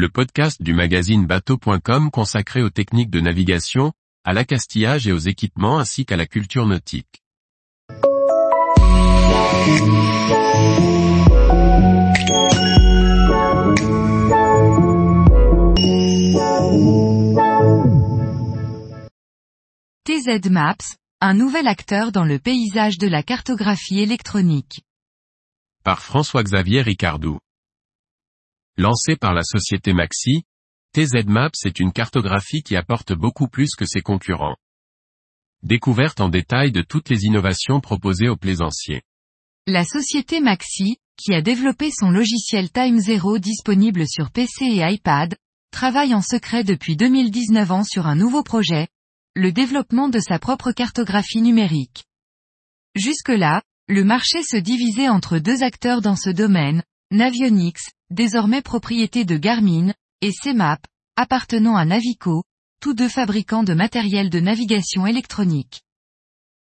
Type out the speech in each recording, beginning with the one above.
le podcast du magazine bateau.com consacré aux techniques de navigation, à l'accastillage et aux équipements ainsi qu'à la culture nautique. TZ Maps, un nouvel acteur dans le paysage de la cartographie électronique. Par François-Xavier Ricardou. Lancé par la société Maxi, TZ Maps est une cartographie qui apporte beaucoup plus que ses concurrents. Découverte en détail de toutes les innovations proposées aux plaisanciers. La société Maxi, qui a développé son logiciel Time Zero disponible sur PC et iPad, travaille en secret depuis 2019 ans sur un nouveau projet, le développement de sa propre cartographie numérique. Jusque-là, le marché se divisait entre deux acteurs dans ce domaine, Navionics, désormais propriété de Garmin, et CMAP, appartenant à Navico, tous deux fabricants de matériel de navigation électronique.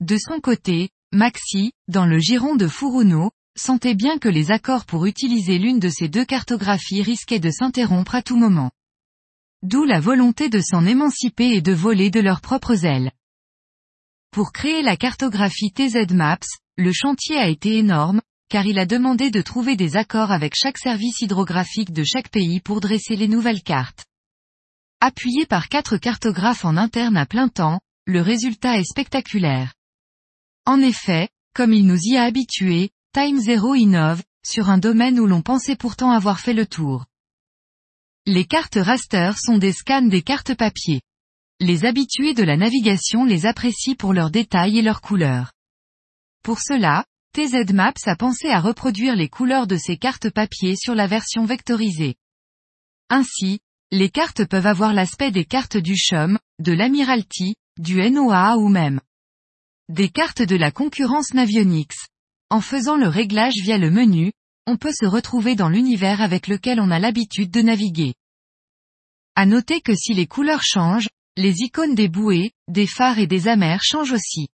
De son côté, Maxi, dans le giron de Furuno, sentait bien que les accords pour utiliser l'une de ces deux cartographies risquaient de s'interrompre à tout moment. D'où la volonté de s'en émanciper et de voler de leurs propres ailes. Pour créer la cartographie TZ Maps, le chantier a été énorme, car il a demandé de trouver des accords avec chaque service hydrographique de chaque pays pour dresser les nouvelles cartes. Appuyé par quatre cartographes en interne à plein temps, le résultat est spectaculaire. En effet, comme il nous y a habitués, Time Zero innove, sur un domaine où l'on pensait pourtant avoir fait le tour. Les cartes raster sont des scans des cartes papier. Les habitués de la navigation les apprécient pour leurs détails et leurs couleurs. Pour cela, TZ Maps a pensé à reproduire les couleurs de ces cartes papier sur la version vectorisée. Ainsi, les cartes peuvent avoir l'aspect des cartes du CHUM, de l'Admiralty, du NOAA ou même des cartes de la concurrence Navionics. En faisant le réglage via le menu, on peut se retrouver dans l'univers avec lequel on a l'habitude de naviguer. À noter que si les couleurs changent, les icônes des bouées, des phares et des amers changent aussi.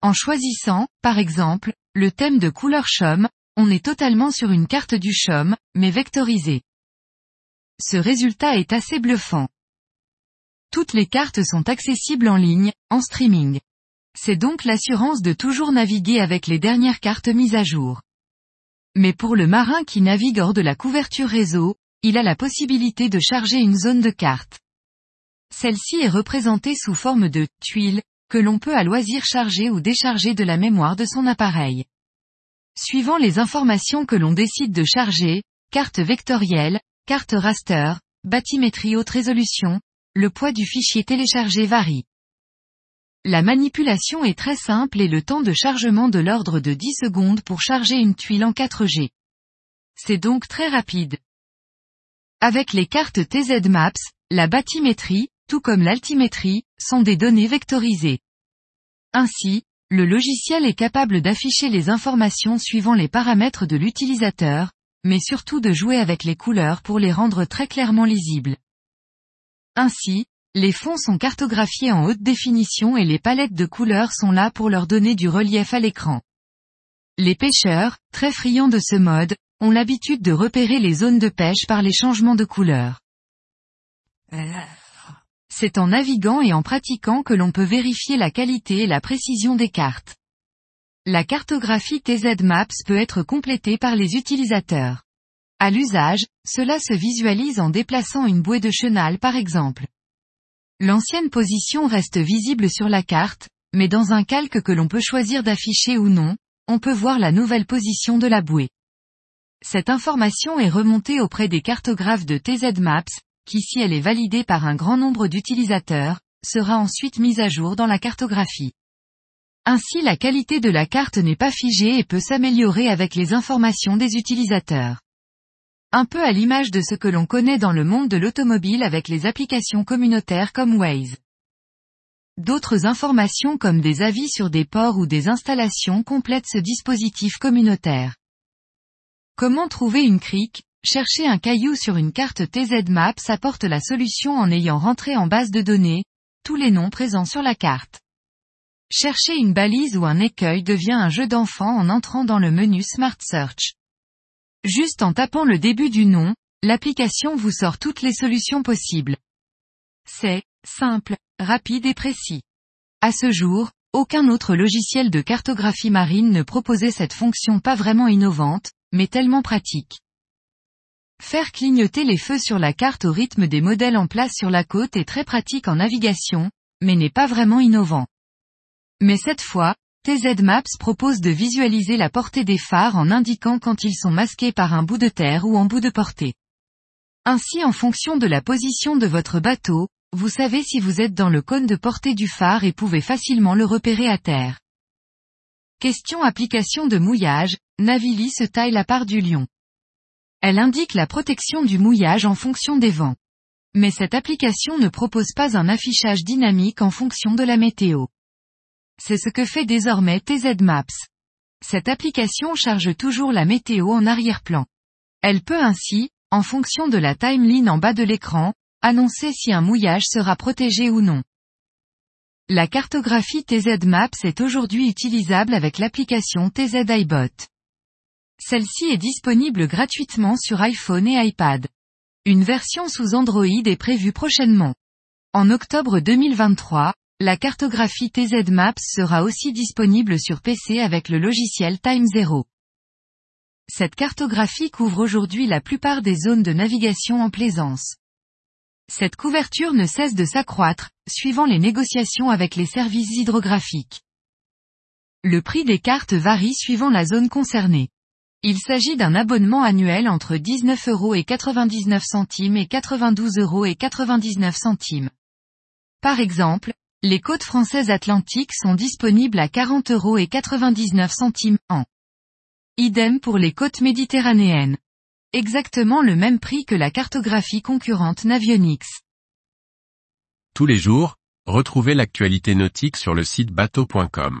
En choisissant, par exemple, le thème de couleur chaume, on est totalement sur une carte du chaume, mais vectorisée. Ce résultat est assez bluffant. Toutes les cartes sont accessibles en ligne, en streaming. C'est donc l'assurance de toujours naviguer avec les dernières cartes mises à jour. Mais pour le marin qui navigue hors de la couverture réseau, il a la possibilité de charger une zone de carte. Celle-ci est représentée sous forme de tuiles, que l'on peut à loisir charger ou décharger de la mémoire de son appareil. Suivant les informations que l'on décide de charger, carte vectorielle, carte raster, bathymétrie haute résolution, le poids du fichier téléchargé varie. La manipulation est très simple et le temps de chargement de l'ordre de 10 secondes pour charger une tuile en 4G. C'est donc très rapide. Avec les cartes TZ Maps, la bathymétrie, tout comme l'altimétrie, sont des données vectorisées. Ainsi, le logiciel est capable d'afficher les informations suivant les paramètres de l'utilisateur, mais surtout de jouer avec les couleurs pour les rendre très clairement lisibles. Ainsi, les fonds sont cartographiés en haute définition et les palettes de couleurs sont là pour leur donner du relief à l'écran. Les pêcheurs, très friands de ce mode, ont l'habitude de repérer les zones de pêche par les changements de couleur. C'est en naviguant et en pratiquant que l'on peut vérifier la qualité et la précision des cartes. La cartographie TZ Maps peut être complétée par les utilisateurs. À l'usage, cela se visualise en déplaçant une bouée de chenal par exemple. L'ancienne position reste visible sur la carte, mais dans un calque que l'on peut choisir d'afficher ou non, on peut voir la nouvelle position de la bouée. Cette information est remontée auprès des cartographes de TZ Maps, qui si elle est validée par un grand nombre d'utilisateurs, sera ensuite mise à jour dans la cartographie. Ainsi la qualité de la carte n'est pas figée et peut s'améliorer avec les informations des utilisateurs. Un peu à l'image de ce que l'on connaît dans le monde de l'automobile avec les applications communautaires comme Waze. D'autres informations comme des avis sur des ports ou des installations complètent ce dispositif communautaire. Comment trouver une crique Chercher un caillou sur une carte TZ Maps apporte la solution en ayant rentré en base de données, tous les noms présents sur la carte. Chercher une balise ou un écueil devient un jeu d'enfant en entrant dans le menu Smart Search. Juste en tapant le début du nom, l'application vous sort toutes les solutions possibles. C'est simple, rapide et précis. À ce jour, aucun autre logiciel de cartographie marine ne proposait cette fonction pas vraiment innovante, mais tellement pratique. Faire clignoter les feux sur la carte au rythme des modèles en place sur la côte est très pratique en navigation, mais n'est pas vraiment innovant. Mais cette fois, TZ Maps propose de visualiser la portée des phares en indiquant quand ils sont masqués par un bout de terre ou en bout de portée. Ainsi en fonction de la position de votre bateau, vous savez si vous êtes dans le cône de portée du phare et pouvez facilement le repérer à terre. Question application de mouillage, Navili se taille la part du lion. Elle indique la protection du mouillage en fonction des vents. Mais cette application ne propose pas un affichage dynamique en fonction de la météo. C'est ce que fait désormais TZ Maps. Cette application charge toujours la météo en arrière-plan. Elle peut ainsi, en fonction de la timeline en bas de l'écran, annoncer si un mouillage sera protégé ou non. La cartographie TZ Maps est aujourd'hui utilisable avec l'application TZ iBot. Celle-ci est disponible gratuitement sur iPhone et iPad. Une version sous Android est prévue prochainement. En octobre 2023, la cartographie TZ Maps sera aussi disponible sur PC avec le logiciel Time Zero. Cette cartographie couvre aujourd'hui la plupart des zones de navigation en plaisance. Cette couverture ne cesse de s'accroître, suivant les négociations avec les services hydrographiques. Le prix des cartes varie suivant la zone concernée. Il s'agit d'un abonnement annuel entre 19,99 euros et 92,99 euros Par exemple, les côtes françaises atlantiques sont disponibles à 40,99 euros an. Idem pour les côtes méditerranéennes. Exactement le même prix que la cartographie concurrente Navionics. Tous les jours, retrouvez l'actualité nautique sur le site bateau.com.